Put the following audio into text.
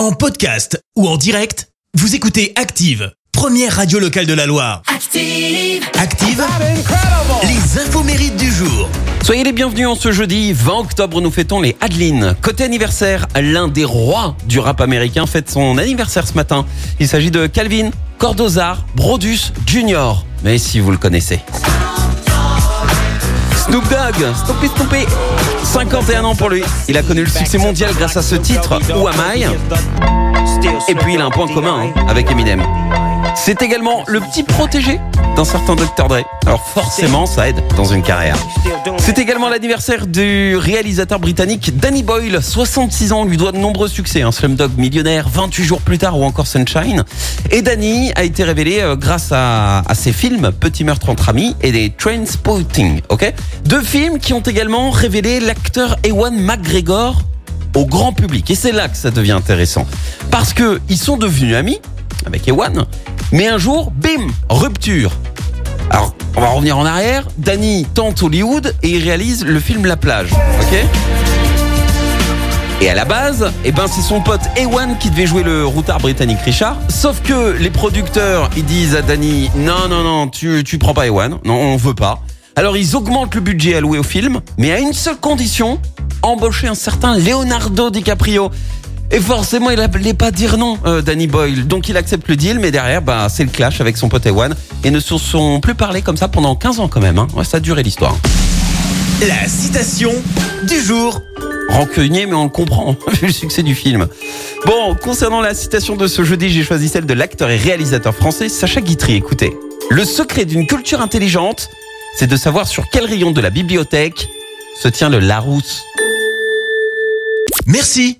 En podcast ou en direct, vous écoutez Active, première radio locale de la Loire. Active. Active, les infos mérites du jour. Soyez les bienvenus en ce jeudi 20 octobre, nous fêtons les Adeline. Côté anniversaire, l'un des rois du rap américain fête son anniversaire ce matin. Il s'agit de Calvin Cordozar Brodus Jr. Mais si vous le connaissez. Stompy Stompy 51 ans pour lui. Il a connu le succès mondial grâce à ce titre, Who Am I? Et puis il a un point commun hein, avec Eminem. C'est également le petit protégé d'un certain Dr. Dre. Alors forcément, ça aide dans une carrière. C'est également l'anniversaire du réalisateur britannique Danny Boyle. 66 ans, lui doit de nombreux succès. Un Slumdog millionnaire, 28 jours plus tard ou encore Sunshine. Et Danny a été révélé euh, grâce à, à ses films Petit meurtre entre amis et des Trainspotting. Ok? Deux films qui ont également révélé l'acteur Ewan McGregor au grand public. Et c'est là que ça devient intéressant. Parce que ils sont devenus amis avec Ewan. Mais un jour, bim, rupture. Alors, on va revenir en arrière. Danny tente Hollywood et il réalise le film La plage. Ok et à la base, eh ben c'est son pote Ewan qui devait jouer le routard britannique Richard. Sauf que les producteurs, ils disent à Danny, non, non, non, tu, tu prends pas Ewan. Non, on veut pas. Alors ils augmentent le budget alloué au film, mais à une seule condition, embaucher un certain Leonardo DiCaprio. Et forcément, il n'allait pas dire non, euh, Danny Boyle. Donc il accepte le deal, mais derrière, bah, c'est le clash avec son pote Ewan. Et ne se sont plus parlé comme ça pendant 15 ans quand même. Hein. Ouais, ça a duré l'histoire. La citation du jour. Rancunier, mais on le comprend, vu le succès du film. Bon, concernant la citation de ce jeudi, j'ai choisi celle de l'acteur et réalisateur français Sacha Guitry. Écoutez, le secret d'une culture intelligente, c'est de savoir sur quel rayon de la bibliothèque se tient le Larousse. Merci.